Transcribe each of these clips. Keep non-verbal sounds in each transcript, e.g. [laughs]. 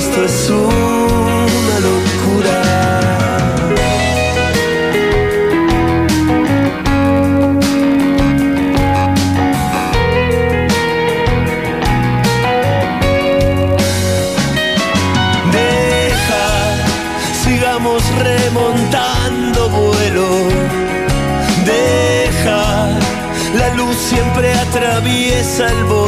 esto es una locura. Deja, sigamos remontando vuelo. Deja, la luz siempre atraviesa el.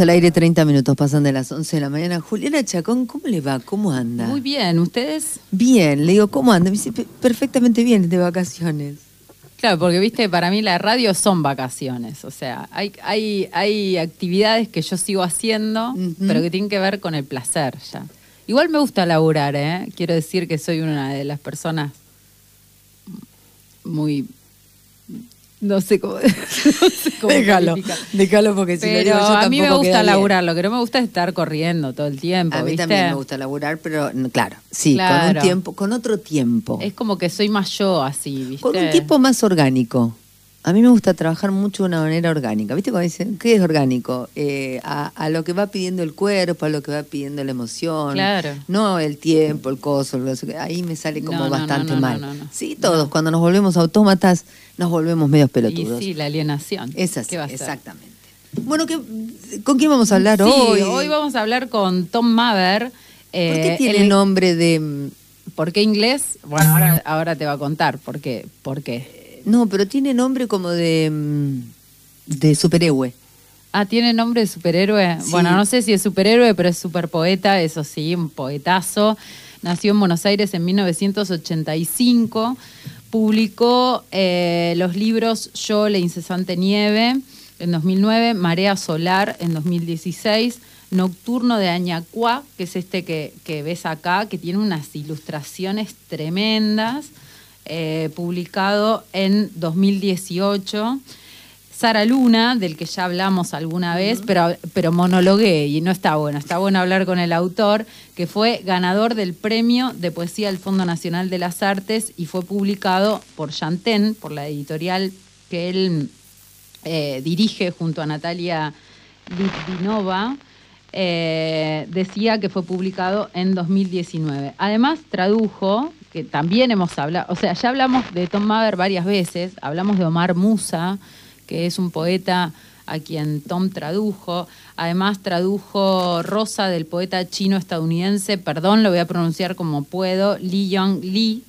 Al aire 30 minutos, pasan de las 11 de la mañana. Juliana Chacón, ¿cómo le va? ¿Cómo anda? Muy bien, ¿ustedes? Bien, le digo, ¿cómo anda? Me dice, "Pe- perfectamente bien, de vacaciones. Claro, porque viste, para mí la radio son vacaciones. O sea, hay, hay, hay actividades que yo sigo haciendo, pero que tienen que ver con el placer ya. Igual me gusta laburar, ¿eh? Quiero decir que soy una de las personas muy... No sé cómo, [laughs] no sé cómo déjalo, déjalo porque si lo Pero digo yo a mí me gusta queda bien. laburar, lo que no me gusta es estar corriendo todo el tiempo. A mí ¿viste? también me gusta laburar, pero claro, sí, con Claro. un tiempo, con otro tiempo. Es como que soy más yo así, ¿viste? Con un tipo más orgánico. A mí me gusta trabajar mucho de una manera orgánica. ¿Viste cuando dicen, qué es orgánico? Eh, a, a lo que va pidiendo el cuerpo, a lo que va pidiendo la emoción. Claro. No el tiempo, el coso. lo- ahí me sale como No, no, no, bastante no, no, mal. no, no. Sí, todos, cuando nos volvemos autómatas, nos volvemos medios Y pelotudos. sí, la alienación. es así, ¿Qué va a ser? exactamente. Bueno, ¿qué- ¿con quién vamos a hablar Sí, hoy? hoy vamos a hablar con Tom Maver. ¿Por qué eh, tiene el- nombre de...? ¿Por qué inglés? Bueno, ahora, ahora te va a contar por qué. ¿Por qué? No, pero tiene nombre como de... mm, de superhéroe. Ah, ¿tiene nombre de superhéroe? Sí. Bueno, no sé si es superhéroe, pero es superpoeta, eso sí, un poetazo. Nació en Buenos Aires en 1985. Publicó eh, los libros Yo, la incesante nieve en 2009, Marea Solar en 2016, Nocturno de Añacuá, que es este que, que ves acá, que tiene unas ilustraciones tremendas, eh, publicado en 2018. Sara Luna, del que ya hablamos alguna vez, pero, pero monologué y no está bueno. Está bueno hablar con el autor, que fue ganador del premio de poesía del Fondo Nacional de las Artes y fue publicado por Chantén, por la editorial que él eh, dirige junto a Natalia Litvinova. Eh, decía que fue publicado en 2019. Además, tradujo, que también hemos hablado, o sea, ya hablamos de Tom Maver varias veces, hablamos de Omar Musa, que es un poeta a quien Tom tradujo. Además, tradujo Rosa del poeta chino-estadounidense, perdón, lo voy a pronunciar como puedo, Li Yong Lee,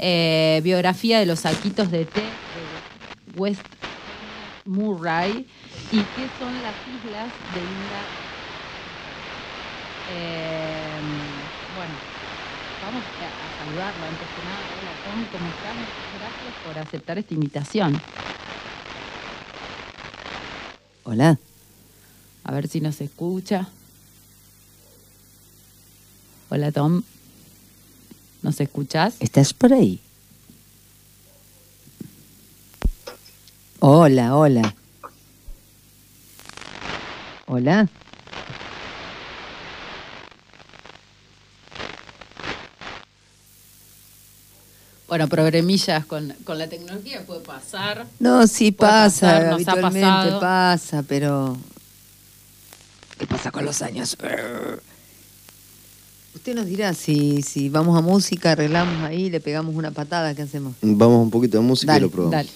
eh, biografía de los saquitos de té de West Murray y qué son las islas de India. Eh, antes que nada. Hola Tom, ¿cómo estás? Gracias por aceptar esta invitación. Hola. A ver si nos escucha. Hola Tom. ¿Nos escuchás? ¿Estás por ahí? Hola, hola. Hola. Bueno, problemillas con, con la tecnología puede pasar. No, sí pasa, pasar, nos ha habitualmente pasado. pasa, pero ¿qué pasa con los años? Usted nos dirá si, si vamos a música, arreglamos ahí, le pegamos una patada, ¿qué hacemos? Vamos un poquito de música Dale, y lo probamos. Dale.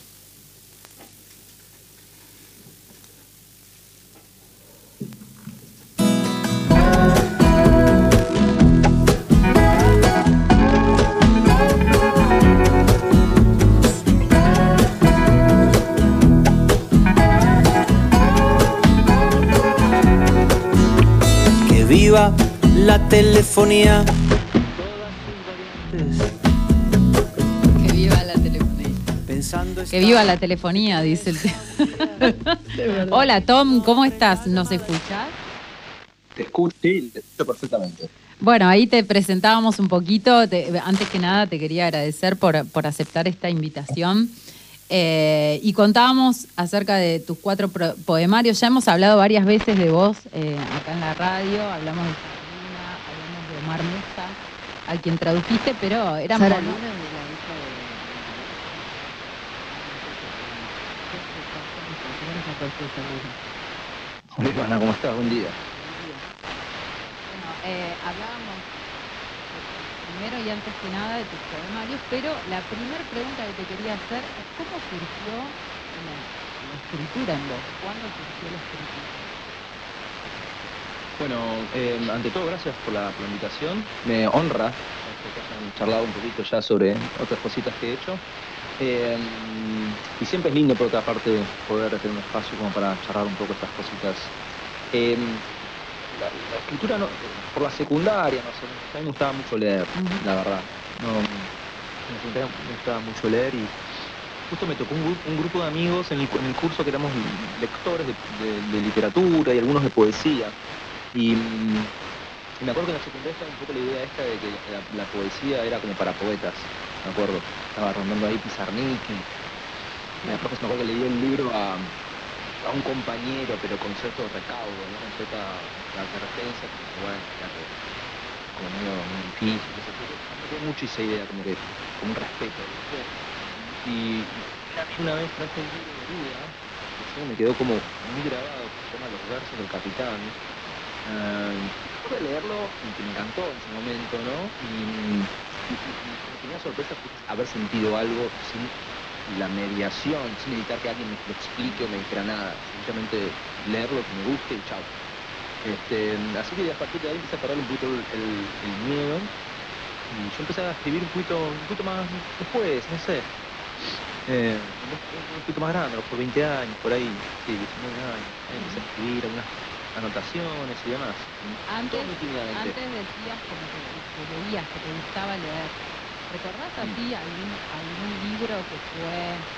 La telefonía. Que viva la telefonía. Pensando Que viva la telefonía, dice el [laughs] Hola Tom, ¿cómo estás? ¿Nos escuchas? Te escucho, sí, te escucho perfectamente. Bueno, ahí te presentábamos un poquito. Te- antes que nada, te quería agradecer por, por aceptar esta invitación. Eh, y contábamos acerca de tus cuatro pro- poemarios. Ya hemos hablado varias veces de vos eh, acá en la radio. Hablamos de Sabrina, hablamos de Omar Musa, a quien tradujiste, pero eran Sara Luna es la hija de- Hola, Ivana, ¿cómo estás? Buen día. Bueno, eh, hablábamos primero y antes que nada de tus poemarios, pero la primera pregunta que te quería hacer es cómo surgió la, la escritura en vos, ¿cuándo surgió la escritura? Bueno, eh, ante todo, gracias por la, por la invitación. Me honra que hayan charlado un poquito ya sobre otras cositas que he hecho. Eh, y siempre es lindo, por otra parte, poder tener un espacio como para charlar un poco estas cositas. Eh, la, la escritura, no, por la secundaria, no sé, a mí me gustaba mucho leer, la verdad. No, me, me gustaba mucho leer y justo me tocó un, gru- un grupo de amigos en el, cu- en el curso que éramos lectores de, de- de literatura y algunos de poesía. Y, me acuerdo que en la secundaria estaba un poco la idea esta de que la, poesía era como para poetas, me acuerdo. Estaba rondando ahí Pizarnik la profe me acuerdo que le dio el libro a, a un compañero, pero con cierto recaudo, ¿no? con cierta advertencia, como medio muy difícil, no. Me mucho esa idea, como que, como un respeto. ¿viste? Y una vez, traje el libro de sí, me quedó como muy grabado, que se llama Los versos del capitán. Pude leerlo y que me encantó en su momento, ¿no? Y, me tenía sorpresa fue haber sentido algo sin la mediación, sin necesitar que alguien me lo explique o me dijera nada. Simplemente leerlo que me guste y chao. Este, así que a partir de ahí empecé a parar un poquito el, miedo y yo empecé a escribir un poquito, un poquito más después, no sé. Eh, un, poquito más grande, por 20 años, por ahí, sí, 19 años. Empecé a escribir algunas anotaciones y demás. Antes, antes decías como que, que leías, que te gustaba leer. ¿Recordás así algún, algún libro que fue,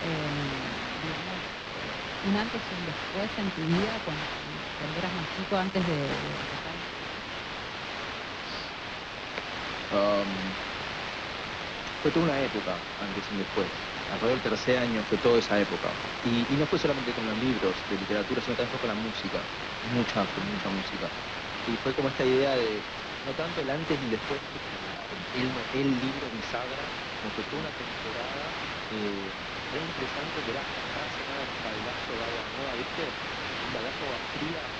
eh, digamos, un antes y un después en tu vida cuando, cuando eras más chico, antes de... de empezar? Um, fue toda una época, antes y después. Alrededor del tercer año fue toda esa época. Y, y no fue solamente con los libros de literatura, sino también fue con la música. Mucha, mucha música. Y fue como esta idea de, no tanto el antes y después, el, el libro bisagra, como que toda una temporada eh, re interesante que era cada semana un balazo de agua nueva, ¿viste? Un balazo de agua fría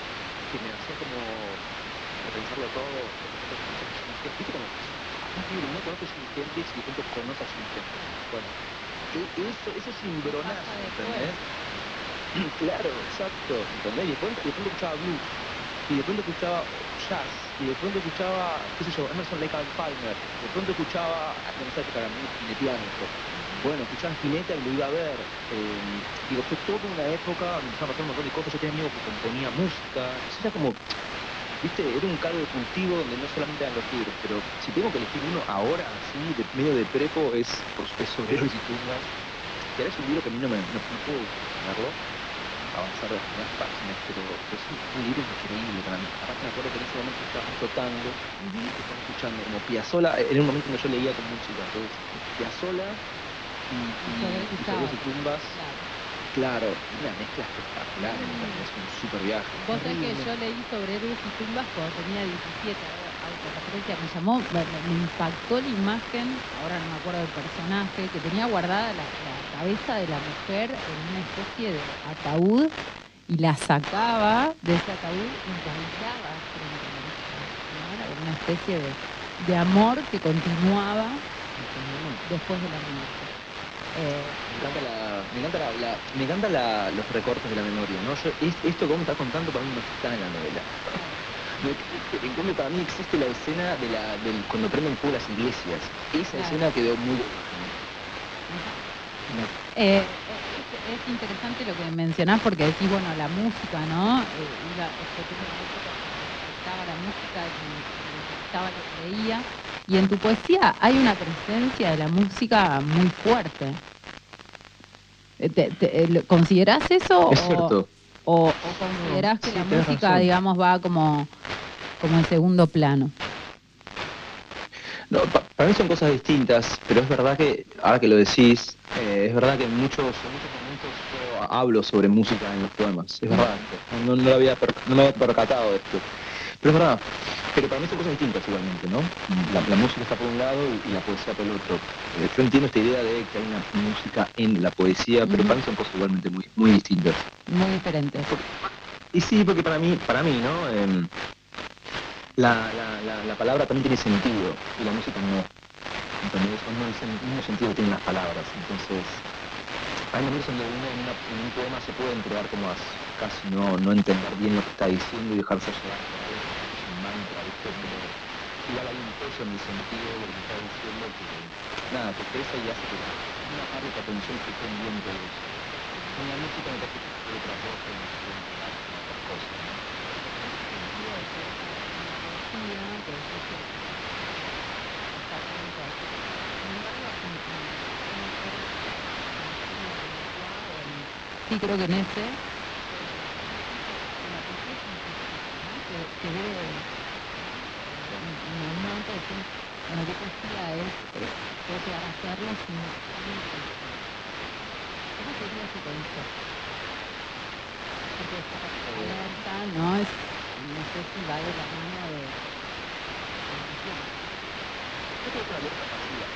que me hacía como repensarlo todo. ¿Viste como libro, no conoces gente y de repente conoces gente? Bueno, eso, cimbronazo, Pasa después. ¿entendés? [clears throat] Claro, exacto, ¿entendés? Y de pronto, de pronto escuchaba blues, y de pronto escuchaba jazz, y de pronto escuchaba, qué sé yo, Emerson Lake and Palmer, de pronto escuchaba, en esa época era muy de piano. Bueno, escuchaba Spinetta y lo iba a ver, eh, digo, fue toda una época donde empezaron a pasar un montón de cosas, yo tenía amigos que componía música, eso era como, viste, era un caldo de cultivo donde no solamente eran los libros, pero si tengo que elegir uno ahora, así, de medio de prepo, es, por supuesto, [laughs] Obreros y Tumbas, que ahora es un libro que a mí no me, no, no puedo leerlo, avanzar de las primeras páginas, pero es un, libro increíble para mí. Aparte me acuerdo que en ese momento estaba flotando, estaba escuchando como Piazzolla, eh, era un momento en que yo leía con música, entonces Piazzolla y, y, y y Tumbas, claro, una mezcla espectacular, parece, es un super viaje. Vos sabés que yo leí sobre héroes y tumbas cuando tenía 17, autorreferencia, me llamó, me, impactó la imagen, ahora no me acuerdo del personaje, que tenía guardada la, cabeza de la mujer en una especie de ataúd y la sacaba de ese ataúd y bailaba frente como una especie de, de amor que continuaba después de la muerte. Me encanta, la, me encanta, la, los recortes de la memoria, ¿no? Es- esto vos me estás contando para mí no está en la novela. En cambio, para mí existe la escena de la, del, cuando prenden fuego las iglesias. Esa Claro. escena quedó muy... Eh, es, es interesante lo que mencionás porque decís, bueno, la música, ¿no? Eh, iba, interpretaba la música, estaba lo que leía. Y en tu poesía hay una presencia de la música muy fuerte. Eh, ¿Te, te, eh, ¿Considerás eso? Es o, cierto. O, o considerás que sí, la música, razón. digamos, va como, como en segundo plano? No, pa- para mí son cosas distintas, pero es verdad que, ahora que lo decís, eh, es verdad que en muchos, en muchos momentos yo hablo sobre música en los poemas. Es verdad, no, no, lo había no me había percatado de esto. Pero es verdad, pero para mí son cosas distintas igualmente, ¿no? La, la música está por un lado y, y la poesía por el otro. Eh, yo entiendo esta idea de que hay una música en la poesía, pero para mí son cosas igualmente muy, muy distintas. Muy diferente. Y sí, porque para mí, para mí, ¿no? Em, la, la, la, la palabra también tiene sentido y la música no. ¿Entendés? No es el mismo sentido que tienen las palabras. Entonces, hay momentos donde uno en, una- en un poema se puede entregar como a casi no, no entender bien lo que está diciendo y dejarse llevar por algo que es un hay un peso en el sentido de lo que está diciendo que, nada, que pesa y hace que una parte de atención esté pendiente de eso. En la música me parece que es otra cosa y no se puede entregar con otra cosa, ¿no? Sí, creo que en ese. Que, que en en qué poesía es, puedo llegar a hacerlo sin ¿Cómo sería ese concepto? Porque esta alerta, ¿no? Es, no sé si va de la mano de... Yo creo que la letra pasiva.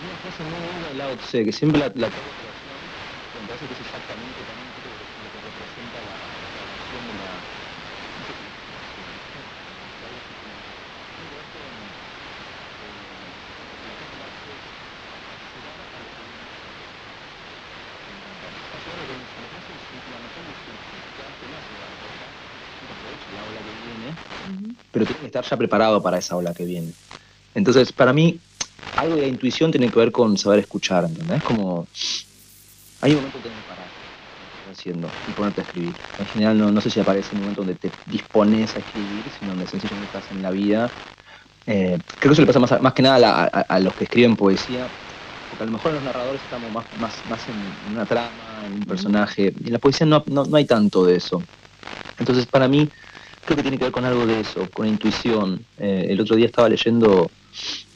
Una frase muy buena de Lao Tse, que siempre la, la me parece que es exactamente también creo que lo que representa la, la relación de la... no sé si- si- algo así como- tiene que ver con, eh, la cosa de la fe, ayudar a los demás. Me encanta. Ayudar a los demás. Me parece que es la mejor de sus que no hace la cosa, que aprovecha la ola que viene pero tiene que estar ya preparado para esa ola que viene. Entonces, para mí, algo de la intuición tiene que ver con saber escuchar, ¿entendés? Como hay un momento que tenés que parar haciendo y ponerte a escribir. En general, no, no sé si aparece un momento donde te dispones a escribir, sino donde sencillamente estás en la vida. Eh, creo que eso le pasa más, que nada a, la- a- a los que escriben poesía, porque a lo mejor los narradores estamos más, más, más en, en una trama, en un personaje, y en la poesía no, no, no hay tanto de eso. Entonces, para mí, creo que tiene que ver con algo de eso, con intuición. Eh, el otro día estaba leyendo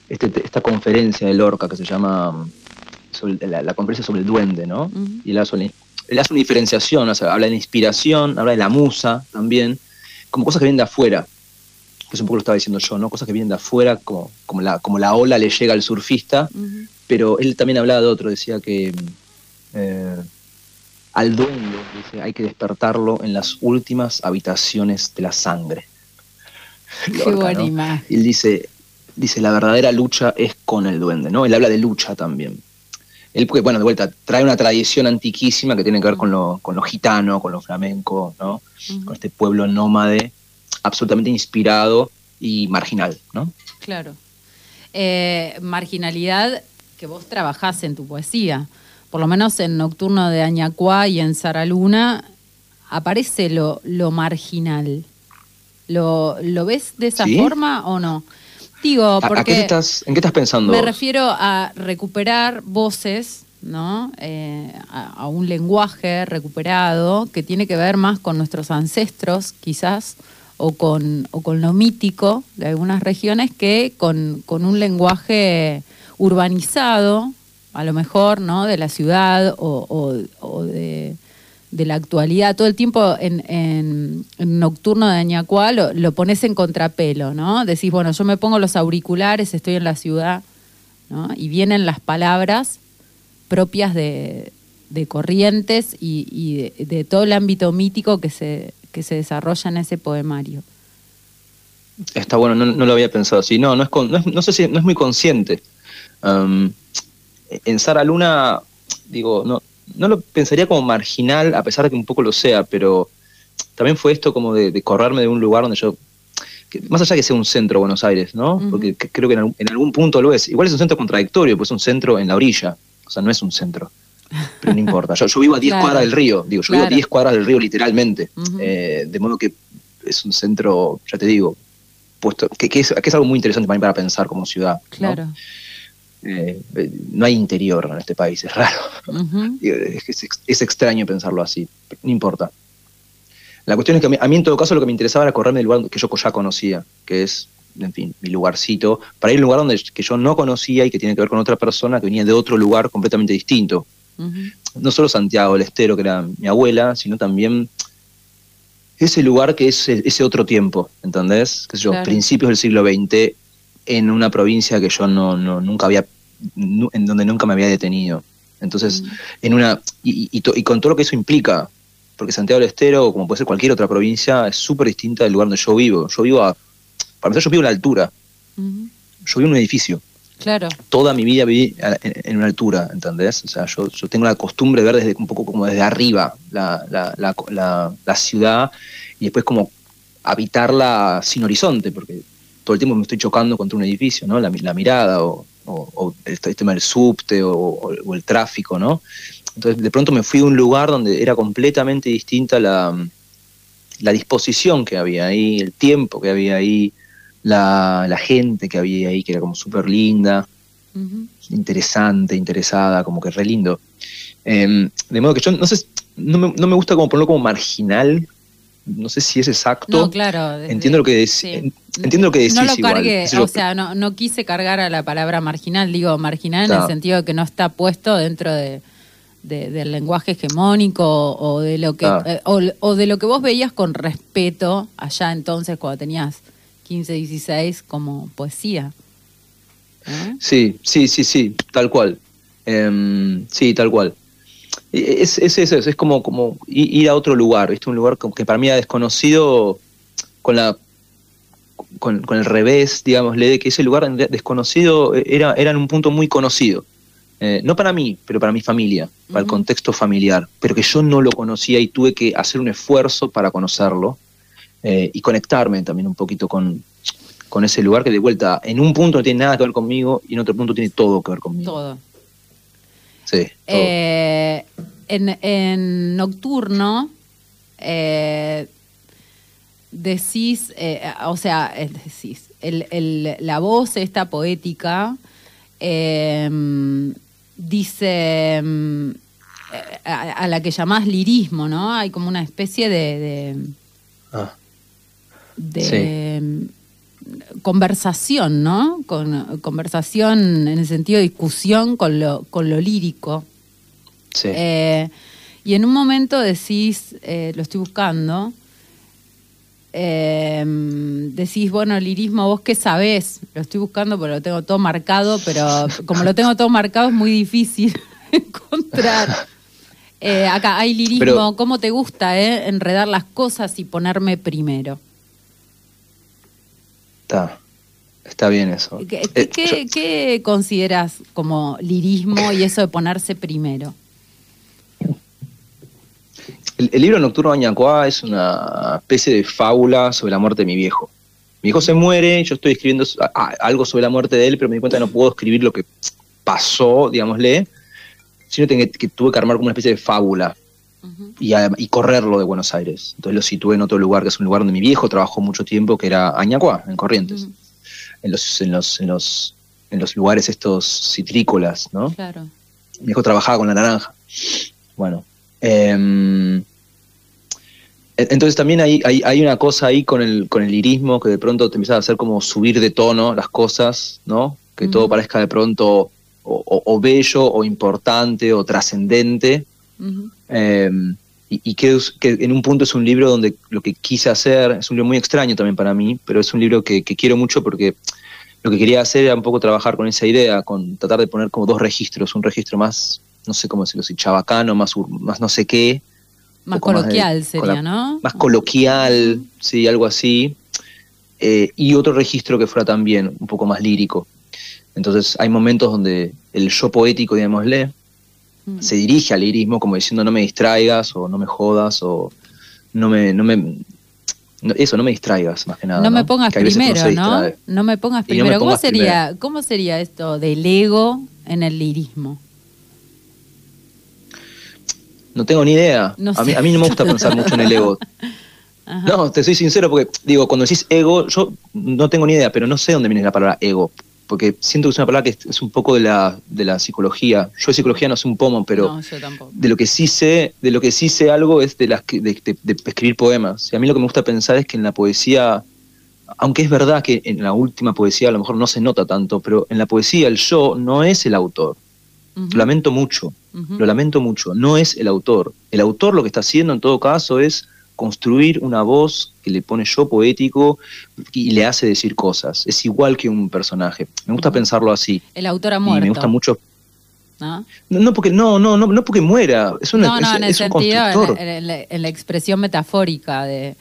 este, esta conferencia de Lorca que se llama mm, sobre la, la conferencia sobre el duende, ¿no? Y él hace, una, él hace una diferenciación, o sea, habla de la inspiración, habla de la musa también, como cosas que vienen de afuera, que es un poco lo que estaba diciendo yo, ¿no? Cosas que vienen de afuera, como, como, la, como la ola le llega al surfista, pero él también hablaba de otro, decía que mm, eh, al duende, dice, hay que despertarlo en las últimas habitaciones de la sangre. Qué buena ¿no? imagen. Él dice, dice, la verdadera lucha es con el duende, ¿no? Él habla de lucha también. Él, porque, bueno, de vuelta, trae una tradición antiquísima que tiene que ver con lo, con lo gitano, con lo flamenco, ¿no? Con este pueblo nómade, absolutamente inspirado y marginal, ¿no? Claro. Eh, marginalidad que vos trabajás en tu poesía. Por lo menos en Nocturno de Añacuá y en Sara Luna aparece lo, lo marginal. ¿Lo, ¿Lo ves de esa ¿Sí? forma o no? Digo, ¿A- ¿A, porque qué te estás, ¿En qué estás pensando? me vos? refiero a recuperar voces, ¿no? Eh, a, a un lenguaje recuperado que tiene que ver más con nuestros ancestros, quizás, o con, o con lo mítico de algunas regiones, que con, con un lenguaje urbanizado, a lo mejor, ¿no? De la ciudad o, o- de, de la actualidad. Todo el tiempo en, Nocturno de Añacuá lo, lo pones en contrapelo, ¿no? Decís, bueno, yo me pongo los auriculares, estoy en la ciudad, ¿no? Y vienen las palabras propias de, de corrientes y, y de, todo el ámbito mítico que se, que se desarrolla en ese poemario. Está bueno, no, no lo había pensado así. No, no, es, con- no, no sé si no es muy consciente. Um, en Sara Luna, digo, no, no lo pensaría como marginal, a pesar de que un poco lo sea, pero también fue esto como de, de correrme de un lugar donde yo, que- más allá que sea un centro Buenos Aires, ¿no? Porque que- creo que en algún, en algún punto lo es. Igual es un centro contradictorio, pues es un centro en la orilla, o sea, no es un centro. Pero no importa. Yo, yo vivo a 10 Claro. cuadras del río, digo, yo vivo a Claro. 10 cuadras del río literalmente. Eh, de modo que es un centro, ya te digo, puesto que, que es, que es algo muy interesante para mí para pensar como ciudad. Claro. Eh, no hay interior en este país, es raro. [laughs] Es, es- es extraño pensarlo así, no importa. La cuestión es que a mí, a mí en todo caso lo que me interesaba era correrme del lugar que yo ya conocía, que es, en fin, mi lugarcito, para ir a un lugar donde que yo no conocía y que tiene que ver con otra persona que venía de otro lugar completamente distinto. No solo Santiago del Estero, que era mi abuela, sino también ese lugar que es ese otro tiempo, ¿entendés? Que yo, Claro. principios del siglo XX, en una provincia que yo no, no- nunca había, en donde nunca me había detenido. Entonces, en una y, y- con todo lo que eso implica, porque Santiago del Estero, como puede ser cualquier otra provincia, es súper distinta del lugar donde yo vivo. Yo vivo a, para empezar, yo vivo a la altura, yo vivo en un edificio. Claro. Toda mi vida viví a- en, una altura, ¿entendés? O sea, yo, yo tengo la costumbre de ver desde un poco como desde arriba la, la, la, la- la ciudad y después como habitarla sin horizonte, porque todo el tiempo me estoy chocando contra un edificio, ¿no? La, mi- la mirada o, o- o el, el tema del subte o, el tráfico, ¿no? Entonces de pronto me fui a un lugar donde era completamente distinta la, la disposición que había ahí, el tiempo que había ahí, la, la gente que había ahí, que era como súper linda interesante, interesada, como que re lindo. Eh, de modo que yo no sé, no me, no me gusta como ponerlo como marginal, no sé si es exacto. No, claro. desde- Entiendo lo que decís. sí. Entiendo lo que decís No lo igual. o sea, no, no quise cargar a la palabra marginal, digo marginal en el sentido de que no está puesto dentro de, de- del lenguaje hegemónico o de lo que eh, o, o de lo que vos veías con respeto allá entonces cuando tenías 15, 16 como poesía. ¿Eh? Sí, sí, sí, sí, tal cual. Em, sí, tal cual. Es, es eso, es, como, como ir a otro lugar, ¿viste? Un lugar que para mí era desconocido con la con, con el revés, digámosle, de que ese lugar desconocido eh, era, era en un punto muy conocido. Eh, no para mí, pero para mi familia, para el contexto familiar, pero que yo no lo conocía y tuve que hacer un esfuerzo para conocerlo eh, y conectarme también un poquito con, con ese lugar que de vuelta en un punto no tiene nada que ver conmigo y en otro punto tiene todo que ver conmigo. Todo. Sí. Eh, en, en Nocturno eh, decís, eh, o sea, decís, el- el- la voz esta poética eh, dice eh, a, a la que llamás lirismo, ¿no? Hay como una especie de, de, Ah, de, mm, conversación, ¿no? Con, conversación en el sentido de discusión con lo, con lo lírico. sí. Eh, y en un momento decís, eh, lo estoy buscando, eh, decís, bueno, lirismo, vos qué sabés, lo estoy buscando porque lo tengo todo marcado, pero como lo tengo todo marcado es muy difícil [laughs] encontrar. Eh, acá hay lirismo, Pero- ¿cómo te gusta enredar las cosas y ponerme primero? Está, está bien eso. ¿Qué, Eh, qué- yo- qué consideras como lirismo y eso de ponerse primero? el, el libro Nocturno Añacuá es una especie de fábula sobre la muerte de mi viejo. Mi viejo se muere, yo estoy escribiendo so- a- a- algo sobre la muerte de él, pero me di cuenta que no puedo escribir lo que pasó, digámosle, sino que, que tuve que armar como una especie de fábula. Y, a- y correrlo de Buenos Aires. Entonces lo situé en otro lugar, que es un lugar donde mi viejo trabajó mucho tiempo, que era Añacuá, en Corrientes, en, los, en, los, en, los, en los lugares estos citrícolas, ¿no? Claro. Mi hijo trabajaba con la naranja. Bueno. em, e- entonces también hay, hay, hay una cosa ahí con el, con el lirismo que de pronto te empieza a hacer como subir de tono las cosas, ¿no? Que todo parezca de pronto o, o- o bello o importante o trascendente. Ujú. Em, y y que, en un punto es un libro donde lo que quise hacer, es un libro muy extraño también para mí, pero es un libro que, que quiero mucho porque lo que quería hacer era un poco trabajar con esa idea, con tratar de poner como dos registros, un registro más, no sé cómo decirlo, si chabacano, más, más no sé qué, Más poco más de- coloquial sería, la- ¿no? más coloquial, sí, algo así, eh, y otro registro que fuera también un poco más lírico. Entonces hay momentos donde el yo poético, digámosle, Mm. se dirige al lirismo como diciendo no me distraigas o no me jodas o no me, no me no- eso, no me distraigas más que nada. no me pongas primero, ¿no? No me pongas me primero. ¿Cómo sería, ¿Cómo sería esto del ego en el lirismo? No tengo ni idea. A, mí, a mí no me gusta pensar mucho en el ego. [laughs] Ajá. No, te soy sincero porque, digo, cuando decís ego, yo no tengo ni idea, pero no sé dónde viene la palabra ego. Porque siento que es una palabra que es, un poco de la, de la psicología. Yo de psicología no sé un pomo, pero no, yo tampoco. de lo que sí sé, de lo que sí sé algo es de las que- de, de- de escribir poemas. Y a mí lo que me gusta pensar es que en la poesía, aunque es verdad que en la última poesía a lo mejor no se nota tanto, pero en la poesía el yo no es el autor. Lo lamento mucho, lo lamento mucho, no es el autor. El autor lo que está haciendo en todo caso es construir una voz que le pone yo poético y le hace decir cosas. Es igual que un personaje. Me gusta pensarlo así. El autor ha Y muerto. me gusta mucho. ¿no? No, no porque no, no, no, no porque muera. Es, una, no, no, es, en el es un sentido, en, constructor. en- en la, en la expresión metafórica de...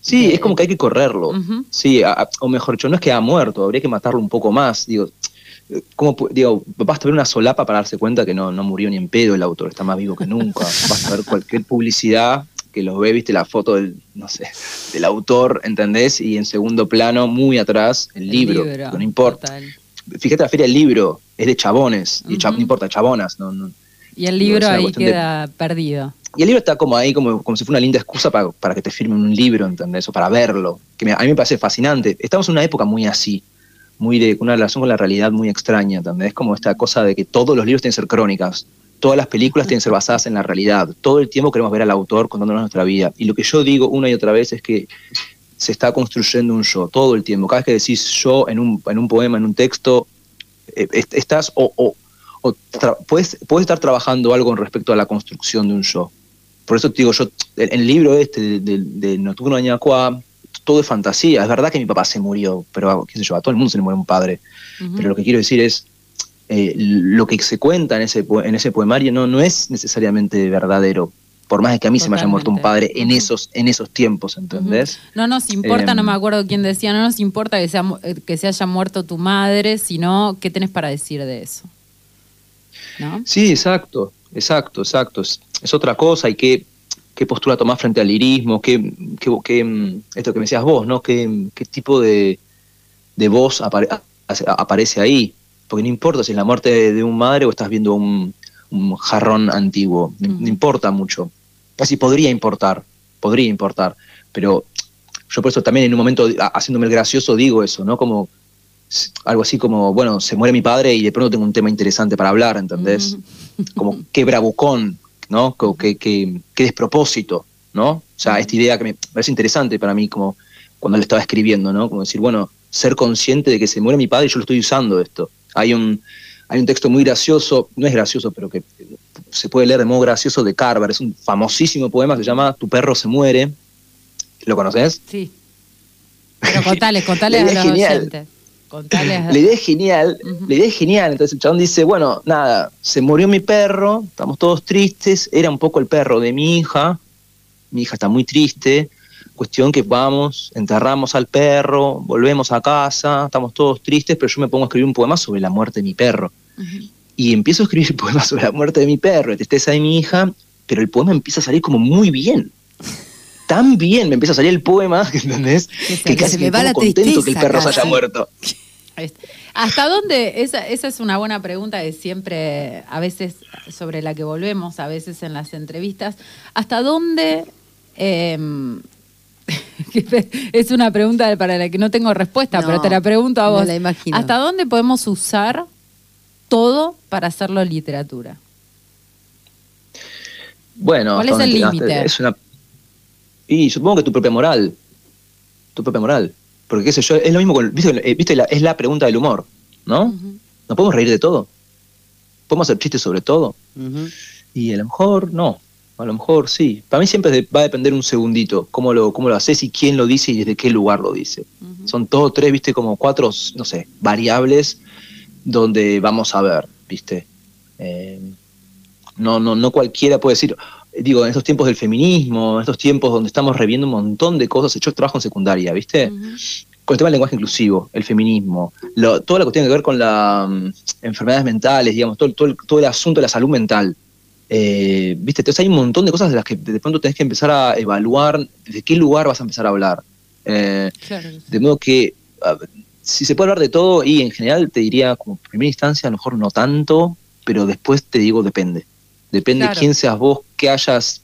Sí, de- es como que hay que correrlo. Sí, a- a- o mejor dicho, no es que ha muerto, habría que matarlo un poco más. Digo, ¿cómo, digo, basta ver una solapa para darse cuenta que no, no murió ni en pedo el autor, está más vivo que nunca. Basta ver cualquier publicidad que los ve, viste la foto del, no sé, del autor, ¿entendés? Y en segundo plano, muy atrás, el, el libro, no importa. total. Fíjate, la feria del libro es de chabones, y no importa, chabonas, no, no. Y el libro ahí de- queda perdido. Y el libro está como ahí, como, como si fuera una linda excusa para, para que te firmen un libro, ¿entendés? O para verlo. Que me- a mí me parece fascinante. Estamos en una época muy así, muy de una relación con la realidad muy extraña, ¿entendés? Como esta cosa de que todos los libros tienen que ser crónicas, todas las películas tienen que ser basadas en la realidad. Todo el tiempo queremos ver al autor contándonos nuestra vida. Y lo que yo digo una y otra vez es que se está construyendo un yo, todo el tiempo. Cada vez que decís yo en un, en un poema, en un texto, eh, est- estás o, o- puedes, puedes estar trabajando algo con respecto a la construcción de un yo. Por eso te digo, yo, en el libro este de, de, de Nocturno de Ñacuá, todo es fantasía. Es verdad que mi papá se murió, pero qué sé yo, a todo el mundo se le muere un padre. Ujú. Pero lo que quiero decir es, eh, lo que se cuenta en ese, en ese poemario no, no es necesariamente verdadero. Por más de que a mí se me haya muerto un padre en esos, en esos tiempos, ¿entendés? No nos importa, Em, no me acuerdo quién decía, no nos importa que, sea, eh, que se haya muerto tu madre, sino qué tenés para decir de eso. ¿No? Sí, exacto, exacto, exacto. Es, es otra cosa y qué, qué postura tomás frente al lirismo, qué, qué, qué, mm, esto que me decías vos, ¿no? ¿Qué, qué tipo de, de voz apare- aparece ahí? Porque no importa si es la muerte de, de un madre o estás viendo un, un jarrón antiguo, no, no Ujú. importa mucho. Casi podría importar, podría importar, pero yo por eso también en un momento, haciéndome el gracioso, digo eso, ¿no? Como algo así como, bueno, se muere mi padre y de pronto tengo un tema interesante para hablar, ¿entendés? Ujú. [laughs] como qué bravucón, ¿no? Como qué, qué- qué despropósito, ¿no? O sea, esta idea que me parece interesante para mí, como cuando le estaba escribiendo, ¿no? Como decir, bueno, ser consciente de que se muere mi padre y yo lo estoy usando esto. Hay un, hay un texto muy gracioso, no es gracioso, pero que se puede leer de modo gracioso de Carver, es un famosísimo poema que se llama Tu perro se muere. ¿Lo conoces? Sí. Pero [laughs] contales, contales La a idea los es genial. oyentes. Contales a- La idea es genial, la idea es genial. Entonces el chabón dice, bueno, nada, se murió mi perro, estamos todos tristes, era un poco el perro de mi hija, mi hija está muy triste, cuestión que vamos, enterramos al perro, volvemos a casa, estamos todos tristes, pero yo me pongo a escribir un poema sobre la muerte de mi perro. Y empiezo a escribir [laughs] poemas sobre la muerte de mi perro, la tristeza de mi hija, pero el poema empieza a salir como muy bien. Tan bien me empieza a salir el poema, [laughs] ¿entendés? Que Que que casi me pongo contento que el perro se haya muerto. ¿Hasta dónde? Esa, esa es una buena pregunta que siempre, a veces, sobre la que volvemos, a veces en las entrevistas. ¿Hasta dónde? em, [laughs] es una pregunta para la que no tengo respuesta, No, pero te la pregunto a me vos. la imagino. ¿Hasta dónde podemos usar todo para hacerlo literatura? Bueno, ¿Cuál es el límite? Una... Y supongo que tu propia moral. Tu propia moral. Porque qué sé yo, es lo mismo con. ¿Viste? Eh, ¿viste la- es la pregunta del humor, ¿no? Ujú. No podemos reír de todo. Podemos hacer chistes sobre todo. Y a lo mejor no. A lo mejor sí. Para mí siempre va a depender un segundito cómo lo, cómo lo haces y quién lo dice y desde qué lugar lo dice. Son todos tres, viste, como cuatro, no sé, variables donde vamos a ver, viste. Eh, no, no, no cualquiera puede decir, digo, en estos tiempos del feminismo, en estos tiempos donde estamos reviendo un montón de cosas, yo trabajo en secundaria, viste, con el tema del lenguaje inclusivo, el feminismo, lo, todo lo que tiene que ver con las enfermedades mentales, digamos, todo, todo, el, todo el asunto de la salud mental. Eh, viste, entonces hay un montón de cosas de las que de pronto tenés que empezar a evaluar de qué lugar vas a empezar a hablar. Eh, Claro de modo que a si se puede hablar de todo y en general te diría como primera instancia a lo mejor no tanto, pero después te digo depende. Depende Claro. quién seas vos, qué hayas,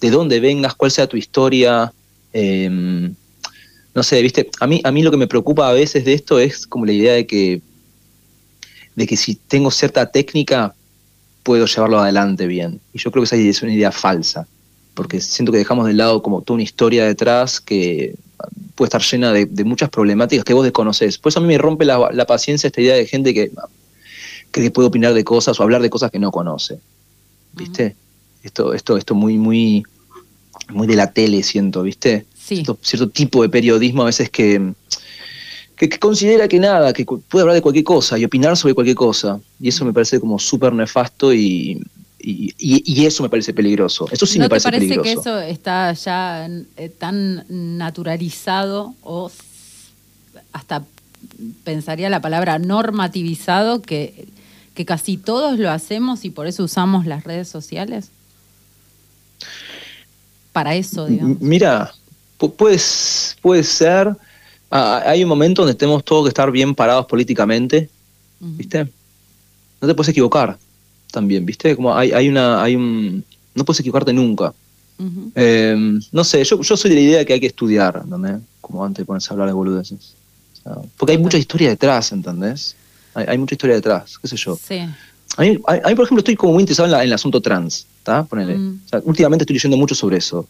de dónde vengas, cuál sea tu historia, Em, no sé, viste, a mí, a mí lo que me preocupa a veces de esto es como la idea de que, de que si tengo cierta técnica, puedo llevarlo adelante bien. Y yo creo que esa es una idea falsa, porque siento que dejamos de lado como toda una historia detrás que puede estar llena de, muchas problemáticas que vos desconoces. Por eso a mí me rompe la, paciencia esta idea de gente que, que puede opinar de cosas o hablar de cosas que no conoce. ¿Viste? Esto, esto, esto muy, muy, muy de la tele, siento, ¿viste? Cierto, tipo de periodismo a veces que, que, considera que nada, que puede hablar de cualquier cosa y opinar sobre cualquier cosa. Y eso me parece como súper nefasto y, y, eso me parece peligroso. Eso sí me parece, te parece que eso está ya eh, tan naturalizado o hasta pensaría la palabra normativizado que, que casi todos lo hacemos y por eso usamos las redes sociales? Para eso, digamos. Mira, puede, puede ser. Ah, hay un momento donde tenemos todos que estar bien parados políticamente, ¿viste? No te puedes equivocar también, ¿viste? Como hay, hay una, hay un, no puedes equivocarte nunca. Em, no sé, yo, yo soy de la idea de que hay que estudiar, ¿entendés? Como antes de ponerse a hablar de boludeces. porque hay mucha historia detrás, ¿entendés? Hay, mucha historia detrás, qué sé yo. Sí. A mí, a, mí, por ejemplo, estoy como muy interesado en, el asunto trans, ¿está? Ponele. Mm. últimamente estoy leyendo mucho sobre eso.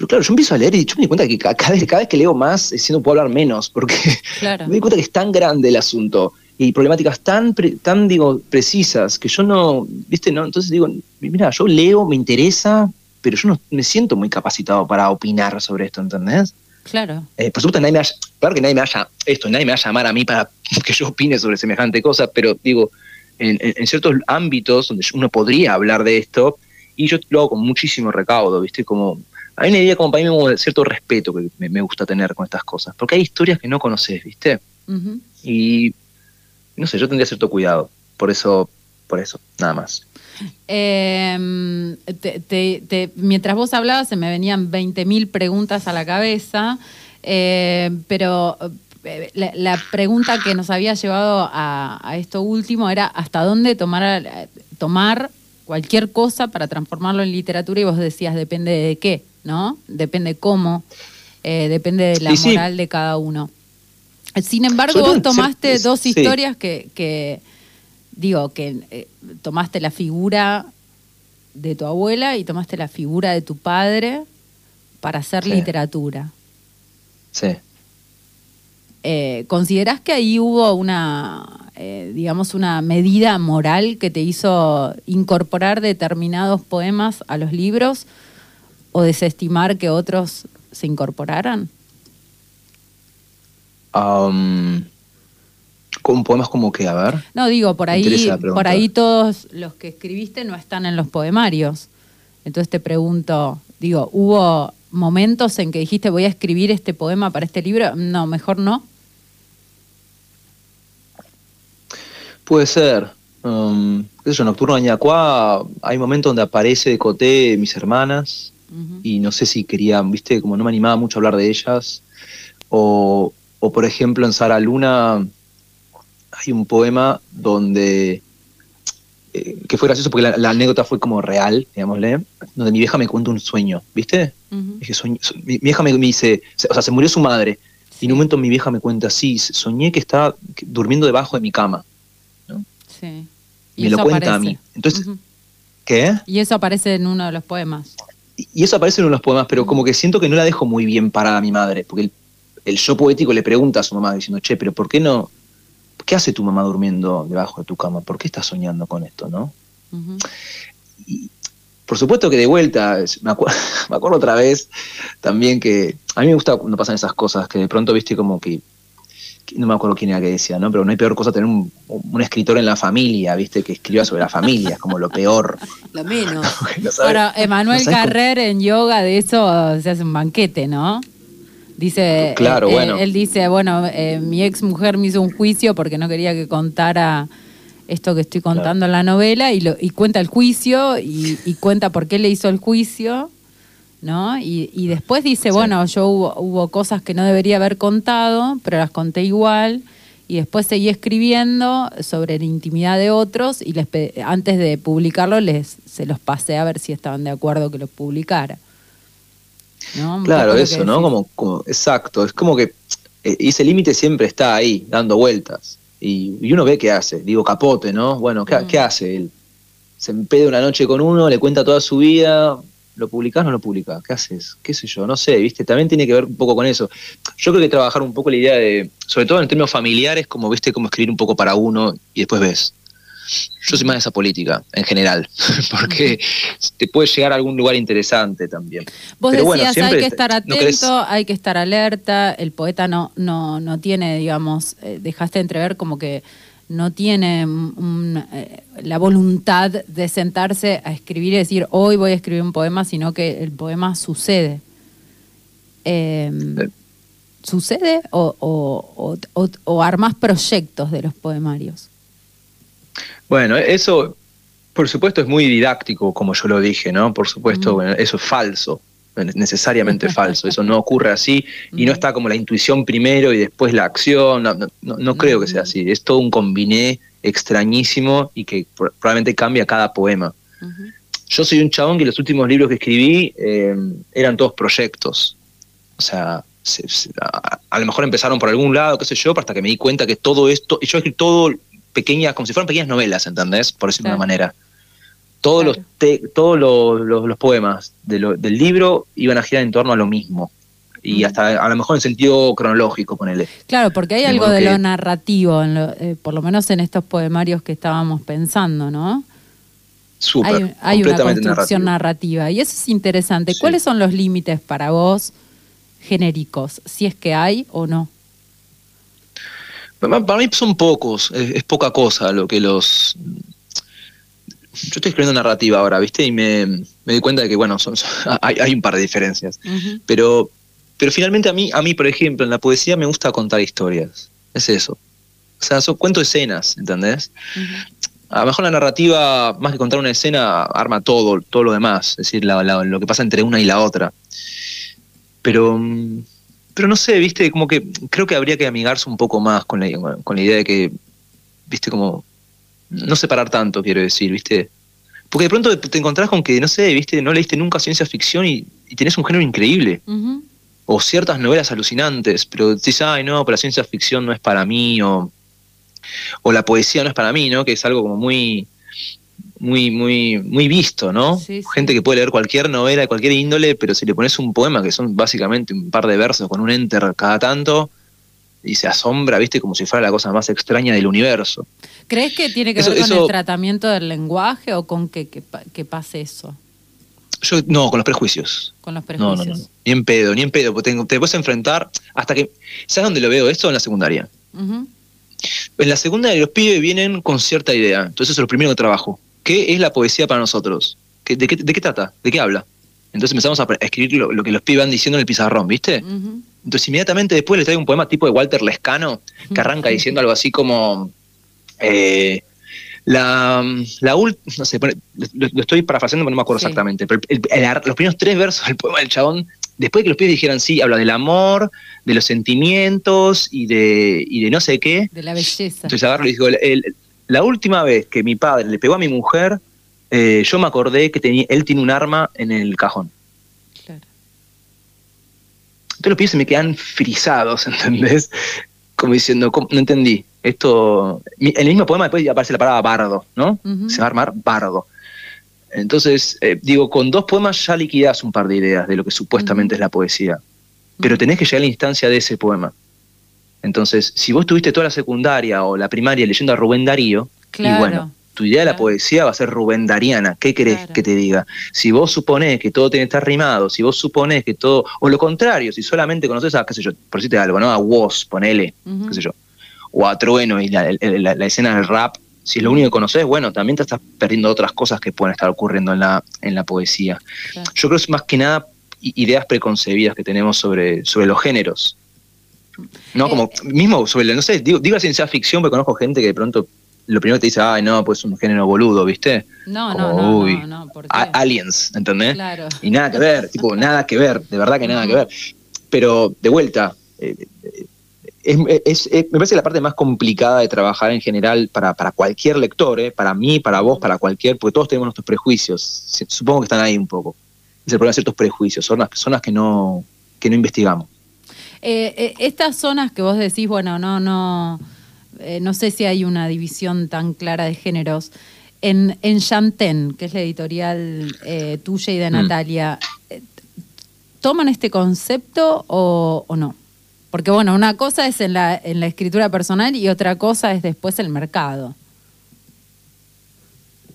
Pero claro, yo empiezo a leer y yo me di cuenta que cada vez, cada vez que leo más, siendo puedo hablar menos, porque [laughs] me di cuenta que es tan grande el asunto y problemáticas tan, tan digo, precisas que yo no, viste, no, entonces digo, mira, yo leo, me interesa, pero yo no me siento muy capacitado para opinar sobre esto, ¿entendés? Claro. Eh, por supuesto, nadie me claro que nadie me haya, esto, nadie me va a llamar a mí para [laughs] que yo opine sobre semejante cosa, pero digo, en, ciertos ámbitos donde uno podría hablar de esto, y yo lo hago con muchísimo recaudo, ¿viste? Como hay una idea como para mí de cierto respeto que me, gusta tener con estas cosas, porque hay historias que no conoces, ¿viste? Y no sé, yo tendría cierto cuidado, por eso, por eso, nada más. Em, mientras vos hablabas se me venían 20.000 preguntas a la cabeza, eh, pero eh, la, pregunta que nos había llevado a, esto último era hasta dónde tomar, tomar cualquier cosa para transformarlo en literatura y vos decías depende de qué. ¿No? Depende cómo, eh, depende de la moral de cada uno. Sin embargo, vos tomaste dos historias que, digo, que eh, tomaste la figura de tu abuela y tomaste la figura de tu padre para hacer literatura. Sí. Eh, ¿Considerás que ahí hubo una, digamos, una medida moral que te hizo incorporar determinados poemas a los libros? O desestimar que otros se incorporaran? Um, ¿Con poemas como que, a ver? No, digo, por ahí, por ahí todos los que escribiste no están en los poemarios. Entonces te pregunto, digo, ¿hubo momentos en que dijiste voy a escribir este poema para este libro? No, mejor no. Puede ser. Um, yo, Nocturno Añacuá, hay momentos donde aparece de coté mis hermanas, y no sé si quería, viste, como no me animaba mucho a hablar de ellas. O, o por ejemplo, en Sara Luna hay un poema donde eh, que fue gracioso porque la, anécdota fue como real, digámosle, donde mi vieja me cuenta un sueño, ¿viste? mi, vieja me, dice, o sea, se murió su madre, y en un momento mi vieja me cuenta, sí, soñé que estaba durmiendo debajo de mi cama. ¿no? Sí. Y me lo cuenta a mí. Entonces, ¿qué? Y eso aparece en uno de los poemas y eso aparece en uno de los poemas, pero como que siento que no la dejo muy bien parada a mi madre, porque el, yo poético le pregunta a su mamá diciendo, che, pero ¿por qué no? ¿Qué hace tu mamá durmiendo debajo de tu cama? ¿Por qué estás soñando con esto, no? y, por supuesto que de vuelta, me, [laughs] me, acuerdo otra vez también que a mí me gusta cuando pasan esas cosas, que de pronto viste como que no me acuerdo quién era que decía, ¿no? Pero no hay peor cosa tener un, escritor en la familia, ¿viste? Que escriba sobre la familia, es como lo peor. [laughs] lo menos. [laughs] Ahora, Emanuel Carrer en yoga de eso se hace un banquete, ¿no? Dice, claro, eh, bueno. Él, dice, bueno, eh, mi ex mujer me hizo un juicio porque no quería que contara esto que estoy contando en la novela y, lo, y cuenta el juicio y, y cuenta por qué le hizo el juicio ¿no? Y, después dice, bueno, yo hubo, cosas que no debería haber contado, pero las conté igual. Y después seguí escribiendo sobre la intimidad de otros y les, antes de publicarlo les, se los pasé a ver si estaban de acuerdo que lo publicara. ¿no? Claro, eso, ¿no? Como, como, exacto, es como que eh, ese límite siempre está ahí, dando vueltas. Y, y uno ve qué hace, digo, capote, ¿no? Bueno, ¿qué, Mm. qué hace él? Se empeda una noche con uno, le cuenta toda su vida, ¿lo publicás o no lo publicás? ¿Qué haces? ¿Qué sé yo? No sé, ¿viste? También tiene que ver un poco con eso. Yo creo que trabajar un poco la idea de, sobre todo en términos familiares, como, ¿viste? Como escribir un poco para uno y después ves. Yo soy más de esa política, en general, [laughs] porque te puede llegar a algún lugar interesante también. Vos Pero decías, bueno, hay que estar no atento, querés- hay que estar alerta, el poeta no, no, no tiene, digamos, eh, dejaste entrever como que no tiene un- eh, la voluntad de sentarse a escribir y decir, hoy voy a escribir un poema, sino que el poema sucede. Eh, ¿Sucede o, o, o, o- armás proyectos de los poemarios? Bueno, eso, por supuesto, es muy didáctico, como yo lo dije, ¿no? Por supuesto, bueno, eso es falso, necesariamente [laughs] falso. Eso no ocurre así y no está como la intuición primero y después la acción. No, no- creo que sea así. Es todo un combiné extrañísimo y que pro- probablemente cambia cada poema. Yo soy un chabón que los últimos libros que escribí eh, eran todos proyectos. O sea, se- se- a, a lo mejor empezaron por algún lado, qué sé yo, hasta que me di cuenta que todo esto, y yo escribí todo pequeñas, como si fueran pequeñas novelas, ¿entendés? Por decirlo de una manera. Todos, Claro. los, te- todos los, los- los poemas de lo- del libro iban a girar en torno a lo mismo. Y Mm. hasta a lo mejor en sentido cronológico, ponele. Claro, porque hay De algo de que- lo narrativo, en lo- eh, por lo menos en estos poemarios que estábamos pensando, ¿no? Súper. hay, hay una construcción narrativa y eso es interesante. Sí. ¿Cuáles son los límites para vos genéricos? Si es que hay o no. Para para mí son pocos, es, es poca cosa lo que los... Yo estoy escribiendo narrativa ahora, ¿viste? Y me, me di cuenta de que, bueno, son, son- [laughs] hay, hay un par de diferencias. Pero, pero finalmente a mí, a mí, por ejemplo, en la poesía me gusta contar historias. Es eso. O sea, so- cuento escenas, ¿entendés? A lo mejor la narrativa, más que contar una escena, arma todo, todo lo demás. Es decir, la- la- lo que pasa entre una y la otra. Pero, pero no sé, viste, como que creo que habría que amigarse un poco más con la, con la idea de que, viste, como no separar tanto, quiero decir, viste. Porque de pronto te encontrás con que, no sé, viste, no leíste nunca ciencia ficción y, y tenés un género increíble. O ciertas novelas alucinantes, pero decís, ay, no, pero la ciencia ficción no es para mí, o, o la poesía no es para mí, ¿no? Que es algo como muy, muy, muy, muy visto, ¿no? Sí, sí. Gente que puede leer cualquier novela de cualquier índole, pero si le pones un poema que son básicamente un par de versos con un enter cada tanto, y se asombra, viste, como si fuera la cosa más extraña del universo. ¿Crees que tiene que Eso- ver con eso- el tratamiento del lenguaje o con que, que, pa- que pase eso? Yo, no, con los prejuicios. Con los No, no, prejuicios. no, no. Ni en pedo, ni en pedo, te, te puedes enfrentar hasta que. ¿Sabes dónde lo veo esto? En la secundaria. En la secundaria los pibes vienen con cierta idea. Entonces eso es lo primero que trabajo. ¿Qué es la poesía para nosotros? ¿Qué- de, qué, ¿De qué trata? ¿De qué habla? Entonces empezamos a escribir lo, lo que los pibes van diciendo en el pizarrón, ¿viste? Entonces inmediatamente después les traigo un poema tipo de Walter Lescano, que arranca diciendo algo así como... eh, la, la ult- no sé, lo, lo estoy parafraseando, pero no me acuerdo Sí. exactamente. Pero el- el- el- los primeros tres versos del poema del chabón, después de que los pibes dijeran sí, habla del amor, de los sentimientos y de, y de no sé qué, De la belleza. entonces agarro y digo, la última vez que mi padre le pegó a mi mujer, eh, yo me acordé que tenía, él tiene un arma en el cajón. Claro. Entonces los pies se me quedan frisados, [laughs] ¿entendés? Como diciendo, ¿cómo? no entendí. Esto. En el mismo poema después aparece la palabra bardo, ¿no? Se va a armar bardo. Entonces, eh, digo, con dos poemas ya liquidás un par de ideas de lo que supuestamente es la poesía. Pero tenés que llegar a la instancia de ese poema. Entonces, si vos tuviste toda la secundaria o la primaria leyendo a Rubén Darío, Claro. y bueno, tu idea de la poesía va a ser Rubén Dariana. ¿Qué querés Claro. que te diga? Si vos suponés que todo tiene que estar rimado, si vos suponés que todo. O lo contrario, si solamente conoces a, qué sé yo, por decirte algo, ¿no? A Woz, ponele, qué sé yo. O a Trueno y la, el- la- la escena del rap. Si es lo único que conoces, bueno, también te estás perdiendo otras cosas que pueden estar ocurriendo en la, en la poesía. Claro. Yo creo que es más que nada ideas preconcebidas que tenemos sobre, sobre los géneros. No, Eh, como mismo sobre, no sé, digo, digo ciencia ficción, porque conozco gente que de pronto lo primero que te dice, ay, no, pues es un género boludo, ¿viste? No, Como, no, no, uy, no, no, ¿por qué? A- aliens, ¿entendés? Claro. Y nada que ver, tipo, [laughs] nada que ver, de verdad que nada que ver. Pero, de vuelta, eh, eh, es, es- es- me parece la parte más complicada de trabajar en general para, para cualquier lector, eh, para mí, para vos, para cualquier, porque todos tenemos nuestros prejuicios, supongo que están ahí un poco. el problema de ciertos prejuicios, zonas, zonas que no, que no investigamos. Eh, eh, estas zonas que vos decís, bueno, no, no, eh, no sé si hay una división tan clara de géneros. En, en Chanten, que es la editorial eh, tuya y de Mm. Natalia, eh, ¿toman este concepto o, o no? Porque bueno, una cosa es en la, en la escritura personal y otra cosa es después el mercado.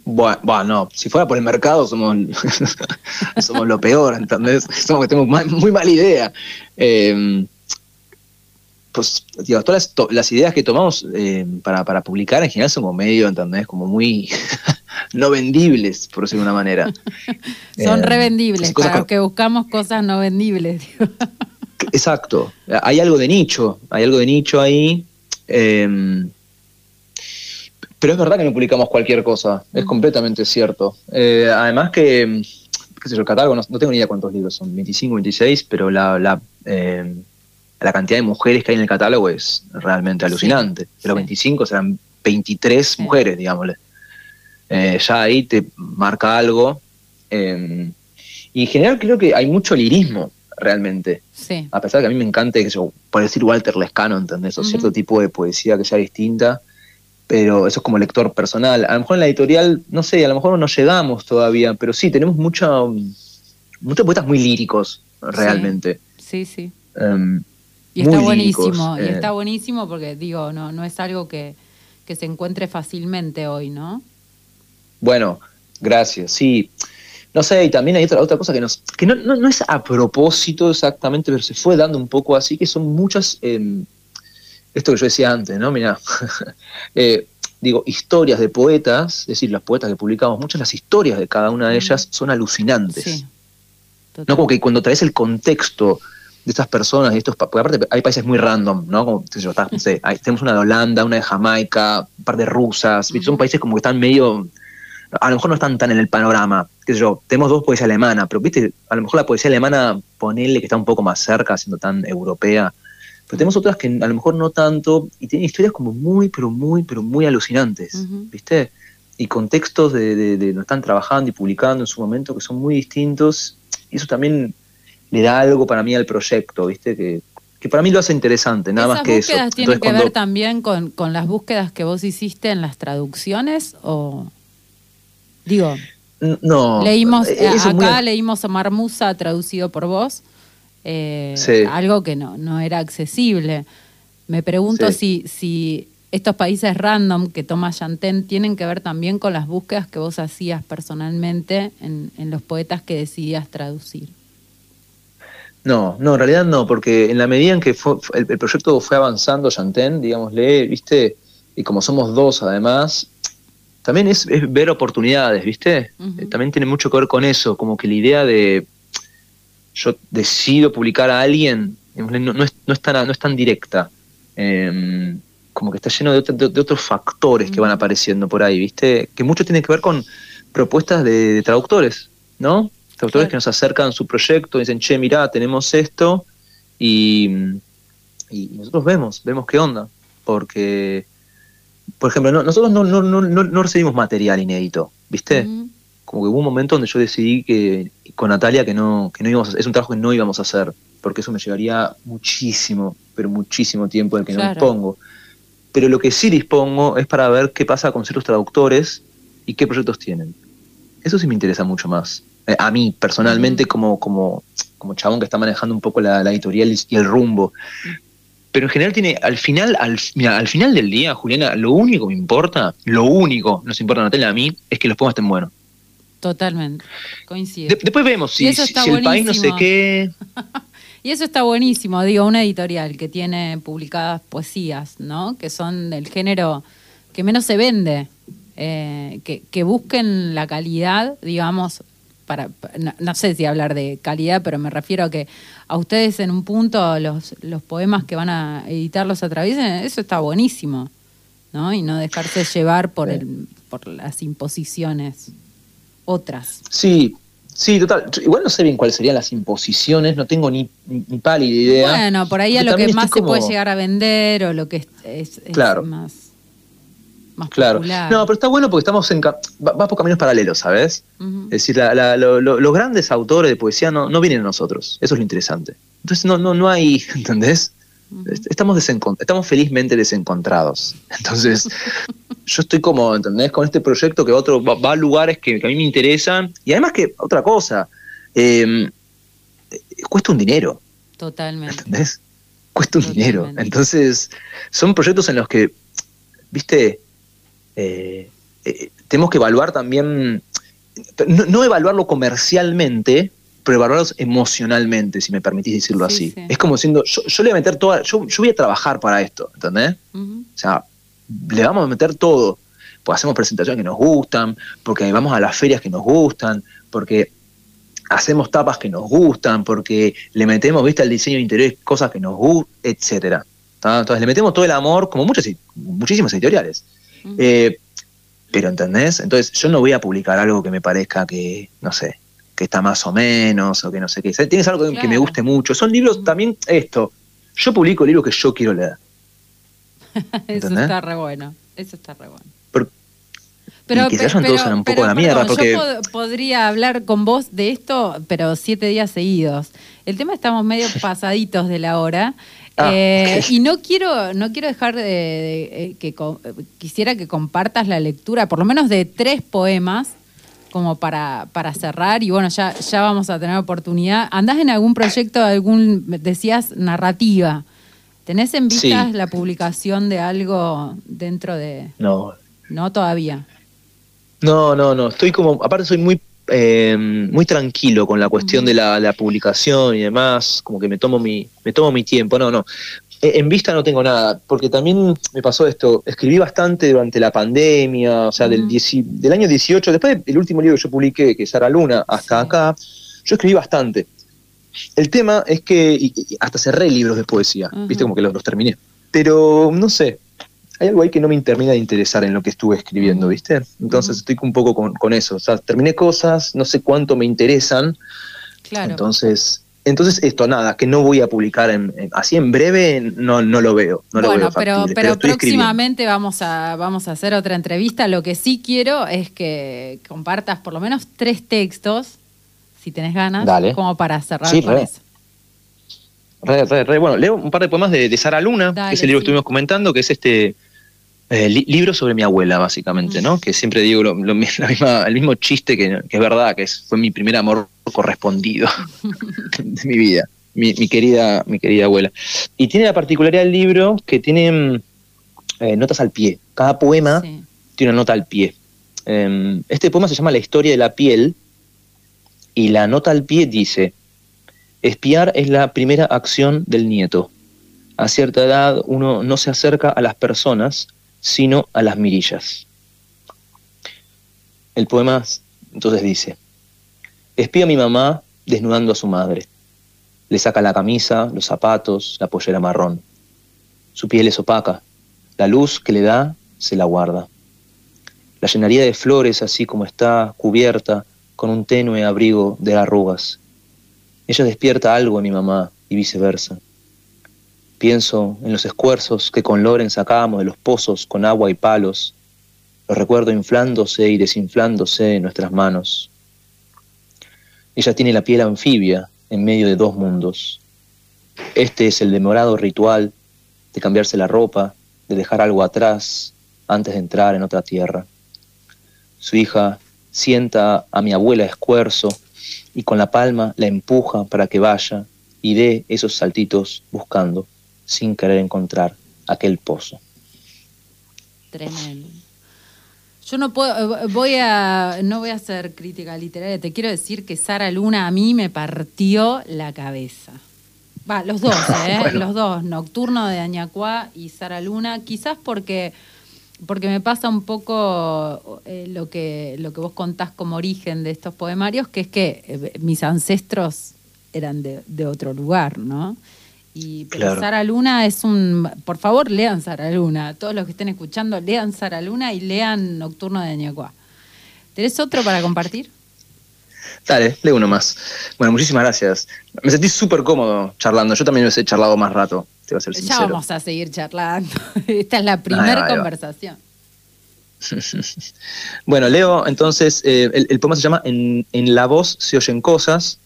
Bueno, bueno, no, si fuera por el mercado somos, [laughs] somos lo peor, ¿entendés? Somos que tenemos muy mala idea. Eh, pues, digo, todas las, ideas que tomamos eh, para, para publicar en general son como medio, ¿entendés? Como muy [laughs] no vendibles, por decirlo de una manera. [laughs] Son Eh, revendibles, para los que buscamos cosas no vendibles. digo. [laughs] Exacto. Hay algo de nicho, hay algo de nicho ahí. eh, pero es verdad que no publicamos cualquier cosa, es completamente cierto. Eh, además que, qué sé yo, el catálogo, no, no tengo ni idea cuántos libros son, 25, 26, pero la, la, eh, la cantidad de mujeres que hay en el catálogo es realmente alucinante. De los sí. 25 serán 23 mujeres, digámosle. Eh, ya ahí te marca algo. eh, y en general creo que hay mucho lirismo, realmente Sí. a pesar de que a mí me encante, que yo, por decir Walter Lescano, ¿entendés? O Ujú. cierto tipo de poesía que sea distinta, pero eso es como lector personal. A lo mejor en la editorial, no sé, a lo mejor no llegamos todavía, pero sí, tenemos mucha, muchos poetas muy líricos, realmente. Sí, sí. Em, Y muy está buenísimo, líricos, y eh. está buenísimo porque digo, no, no es algo que, que se encuentre fácilmente hoy, ¿no? Bueno, gracias, sí. No sé, y también hay otra, otra cosa que, nos, que no, no, no es a propósito exactamente, pero se fue dando un poco así, que son muchas, eh, esto que yo decía antes, ¿no? Mira, [laughs] eh, digo, historias de poetas, es decir, las poetas que publicamos, muchas las historias de cada una de ellas son alucinantes. Sí. ¿no? Como que cuando traes el contexto de estas personas y estos, porque aparte hay países muy random, ¿no? Como, yo, está, no sé, hay- tenemos una de Holanda, una de Jamaica, un par de rusas, ¿viste? son países como que están medio, a lo mejor no están tan en el panorama, qué sé yo, tenemos dos poesía alemana, pero viste, a lo mejor la poesía alemana, ponele que está un poco más cerca, siendo tan europea, pero tenemos otras que a lo mejor no tanto, y tienen historias como muy, pero muy, pero muy alucinantes, Ujú. ¿viste? Y contextos de, de, de lo están trabajando y publicando en su momento que son muy distintos, y eso también le da algo para mí al proyecto, ¿viste? Que, que para mí lo hace interesante, nada ¿Esas más que eso. búsquedas tienen que cuando- ver también con, con las búsquedas que vos hiciste en las traducciones? O digo, No. leímos, eh, acá muy- leímos a Marmusa traducido por vos, eh, Sí. algo que no, no era accesible. Me pregunto si, si estos países random que toma Chanten tienen que ver también con las búsquedas que vos hacías personalmente en, en los poetas que decidías traducir. No, no, en realidad no, porque en la medida en que fue- el, el proyecto fue avanzando, Chanten, digámosle, ¿viste? Y como somos dos además, también es, es ver oportunidades, ¿viste? Eh, También tiene mucho que ver con eso, como que la idea de yo decido publicar a alguien, digámosle, no, no es, no, es tan, no es tan directa. Eh, como que está lleno de, otro- de- de otros factores que van apareciendo por ahí, ¿viste? Que mucho tiene que ver con propuestas de, de traductores, ¿no? Traductores Claro. que nos acercan su proyecto, dicen, che, mirá, tenemos esto, y, y nosotros vemos, vemos qué onda, porque, por ejemplo, no- nosotros no, no, no, no, no recibimos material inédito, ¿viste? Como que hubo un momento donde yo decidí que con Natalia que no, que no íbamos a, es un trabajo que no íbamos a hacer, porque eso me llevaría muchísimo, pero muchísimo tiempo del que no dispongo. Pero lo que sí dispongo es para ver qué pasa con ciertos traductores y qué proyectos tienen. Eso sí me interesa mucho más. Eh, a mí, personalmente, como, como, como chabón que está manejando un poco la, la editorial y, el rumbo. Pero en general tiene, al final, al, mira, al final del día, Juliana, lo único que me importa, lo único nos importa a Natalia a mí, es que los poemas estén buenos. Totalmente, coincido. De- después vemos si, el país no sé qué. [laughs] Y eso está buenísimo, digo, una editorial que tiene publicadas poesías, ¿no? Que son del género que menos se vende, eh, que, que busquen la calidad, digamos, para, no, no sé si hablar de calidad, pero me refiero a que a ustedes en un punto los, los poemas que van a editar los atraviesen, eso está buenísimo, ¿no? Y no dejarse llevar por, el, por las imposiciones otras. Sí, sí, total. Igual no sé bien cuáles serían las imposiciones, no tengo ni, ni, ni pálida idea. Bueno, por ahí a lo que más se puede llegar a vender o lo que es, es- es Claro. más. Más Claro. popular. No, pero está bueno porque estamos en. ca- va- Vas por caminos paralelos, ¿sabes? Es decir, la- la- lo- lo- los grandes autores de poesía no, no vienen a nosotros. Eso es lo interesante. Entonces no, no, no hay, [laughs] ¿entendés? Est- Estamos, estamos felizmente desencontrados. Entonces, [laughs] yo estoy como, ¿entendés? Con este proyecto que otro va, va a lugares que, que a mí me interesan. Y además que, otra cosa, eh, eh, cuesta un dinero, Totalmente. ¿entendés? Cuesta un Totalmente. dinero. Entonces, son proyectos en los que, viste, eh, eh, tenemos que evaluar también, no, no evaluarlo comercialmente, pero evaluarlos emocionalmente, si me permitís decirlo Sí, así. sí. Es como diciendo, yo, yo le voy a meter toda, yo, yo voy a trabajar para esto, ¿entendés? Ujú. O sea, le vamos a meter todo. Pues hacemos presentaciones que nos gustan, porque vamos a las ferias que nos gustan, porque hacemos tapas que nos gustan, porque le metemos, viste, al diseño de interiores cosas que nos gustan, etcétera. Entonces le metemos todo el amor, como muchas, muchísimas editoriales. Eh, pero ¿entendés? Entonces yo no voy a publicar algo que me parezca que, no sé, que está más o menos, o que no sé qué. Tienes algo que, que me guste mucho. Son libros también, esto. Yo publico libros que yo quiero leer. [laughs] Eso está re bueno. Eso está re bueno. Y que se vayan todos a un poco a la mierda, porque- Yo pod- podría hablar con vos de esto, pero siete días seguidos. El tema estamos medio [laughs] pasaditos de la hora. Ah, eh. [laughs] Y no quiero, no quiero dejar de, de- eh, que eh, quisiera que compartas la lectura, por lo menos de tres poemas, como para, para cerrar. Y bueno, ya, ya vamos a tener oportunidad. ¿Andás en algún proyecto, algún, decías, narrativa? ¿Tenés en Sí. vistas la publicación de algo dentro de.? No, No, todavía. No, no, no. Estoy como, aparte soy muy, eh, muy tranquilo con la cuestión de la, la publicación y demás. Como que me tomo mi, me tomo mi tiempo. No, no. Eh, En vista no tengo nada, porque también me pasó esto. Escribí bastante durante la pandemia, o sea, del, dieci- del año 18, después del último libro que yo publiqué, que es Sara Luna, hasta acá, yo escribí bastante. El tema es que y- y hasta cerré libros de poesía, viste, como que los, los terminé. Pero no sé, hay algo ahí que no me termina de interesar en lo que estuve escribiendo. ¿viste? Entonces estoy un poco con, con eso. O sea, terminé cosas, no sé cuánto me interesan. Claro. Entonces, entonces esto, nada, que no voy a publicar en, en- así en breve, no, no lo veo. No lo bueno, veo pero, factible, próximamente vamos a, vamos a hacer otra entrevista. Lo que sí quiero es que compartas por lo menos tres textos, si tenés ganas, Dale. como para cerrar Sí, con re. eso. Re, re, re. Bueno, leo un par de poemas de, de Sara Luna, Dale, que es el libro sí. que estuvimos comentando, que es este eh, li- libro sobre mi abuela, básicamente, Mm. ¿no? Que siempre digo lo- lo mi- [laughs] la misma- el mismo chiste que, que es verdad, que es, fue mi primer amor correspondido [laughs] de mi vida, mi, mi querida, mi querida abuela. Y tiene la particularidad del libro que tiene mm, eh, notas al pie. Cada poema Sí. tiene una nota al pie. Eh, este poema se llama La historia de la piel y la nota al pie dice, espiar es la primera acción del nieto. A cierta edad uno no se acerca a las personas, sino a las mirillas. El poema entonces dice, espía a mi mamá desnudando a su madre. Le saca la camisa, los zapatos, la pollera marrón. Su piel es opaca. La luz que le da se la guarda. La llenaría de flores así como está cubierta con un tenue abrigo de arrugas. Ella despierta algo en mi mamá y viceversa. Pienso en los esfuerzos que con Loren sacábamos de los pozos con agua y palos. Los recuerdo inflándose y desinflándose en nuestras manos. Ella tiene la piel anfibia en medio de dos mundos. Este es el demorado ritual de cambiarse la ropa, de dejar algo atrás antes de entrar en otra tierra. Su hija sienta a mi abuela escuerzo y con la palma la empuja para que vaya y dé esos saltitos buscando, sin querer encontrar aquel pozo. Tremendo. Yo no puedo, eh, voy a, no voy a hacer crítica literaria, te quiero decir que Sara Luna a mí me partió la cabeza. Va, los dos, [laughs] ¿eh? Bueno. Los dos, Nocturno de Añacuá y Sara Luna, quizás porque, porque me pasa un poco eh, lo, que, lo que vos contás como origen de estos poemarios, que es que eh, mis ancestros eran de, de otro lugar, ¿no? Y pero Claro. Sara Luna es un. Por favor, lean Sara Luna. Todos los que estén escuchando, lean Sara Luna y lean Nocturno de Añacuá. ¿Tenés otro para compartir? Dale, lee uno más. Bueno, muchísimas gracias. Me sentí súper cómodo charlando. Yo también hubiese charlado más rato, te voy a ser Ya sincero. vamos a seguir charlando. [laughs] Esta es la primera conversación. [laughs] bueno, leo entonces, eh, el, poema se llama en, en la voz se oyen cosas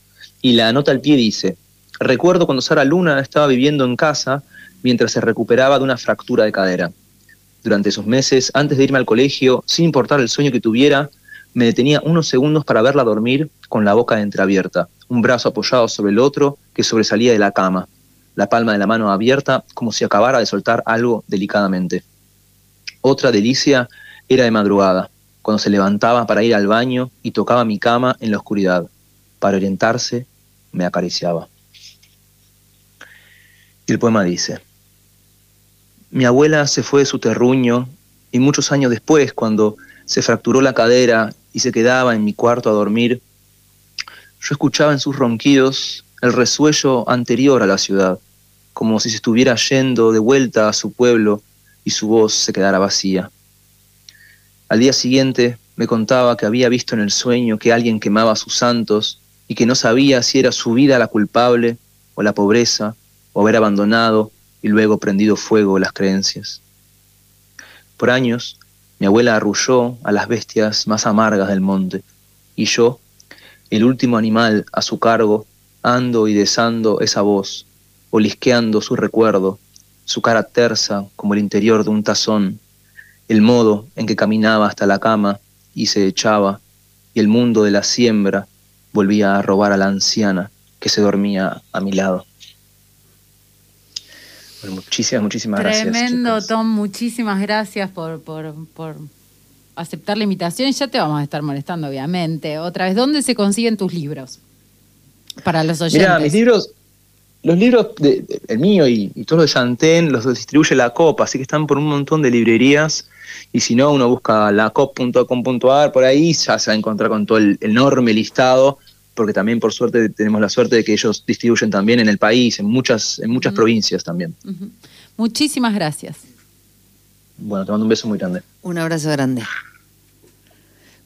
y la nota al pie dice, recuerdo cuando Sara Luna estaba viviendo en casa mientras se recuperaba de una fractura de cadera. Durante esos meses, antes de irme al colegio, sin importar el sueño que tuviera, me detenía unos segundos para verla dormir con la boca entreabierta, un brazo apoyado sobre el otro que sobresalía de la cama, la palma de la mano abierta como si acabara de soltar algo delicadamente. Otra delicia era de madrugada, cuando se levantaba para ir al baño y tocaba mi cama en la oscuridad. Para orientarse, me acariciaba. Y el poema dice, mi abuela se fue de su terruño y muchos años después, cuando se fracturó la cadera y se quedaba en mi cuarto a dormir, yo escuchaba en sus ronquidos el resuello anterior a la ciudad, como si se estuviera yendo de vuelta a su pueblo y su voz se quedara vacía. Al día siguiente me contaba que había visto en el sueño que alguien quemaba a sus santos y que no sabía si era su vida la culpable o la pobreza o haber abandonado y luego prendido fuego las creencias. Por años, mi abuela arrulló a las bestias más amargas del monte, y yo, el último animal a su cargo, ando y desando esa voz, olisqueando su recuerdo, su cara tersa como el interior de un tazón, el modo en que caminaba hasta la cama y se echaba, y el mundo de la siembra volvía a robar a la anciana que se dormía a mi lado muchísimas, muchísimas gracias. Tremendo, Tom. Muchísimas gracias por, por, aceptar la invitación. Ya te vamos a estar molestando, obviamente. Otra vez, ¿dónde se consiguen tus libros? Para los oyentes. Mira, mis libros, los libros, de, el mío y, y todos los de Chantén, los distribuye la COP, así que están por un montón de librerías. Y si no, uno busca lacop.com.ar por ahí, ya se va a encontrar con todo el enorme listado porque también por suerte tenemos la suerte de que ellos distribuyen también en el país, en muchas, en muchas provincias también. Muchísimas gracias. Bueno, te mando un beso muy grande. Un abrazo grande.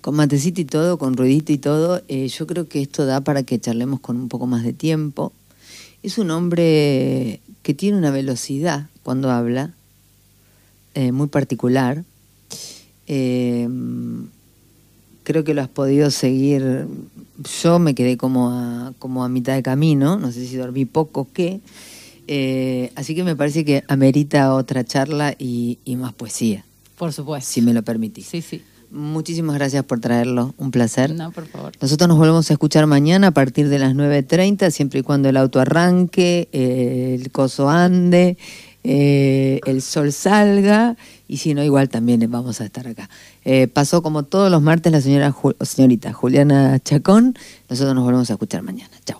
Con matecito y todo, con ruidito y todo, eh, yo creo que esto da para que charlemos con un poco más de tiempo. Es un hombre que tiene una velocidad cuando habla, eh, muy particular. Eh, creo que lo has podido seguir. Yo me quedé como a, como a mitad de camino, no sé si dormí poco o qué. Eh, así que me parece que amerita otra charla y, más poesía. Por supuesto. Si me lo permitís. Sí, sí. Muchísimas gracias por traerlo, un placer. No, por favor. Nosotros nos volvemos a escuchar mañana a partir de las 9.30, siempre y cuando el auto arranque, el coso ande, eh, el sol salga y si no, igual también vamos a estar acá. Eh, pasó como todos los martes la señora señorita Juliana Chacón. Nosotros nos volvemos a escuchar mañana. Chao.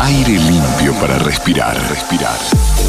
Aire limpio para respirar, respirar.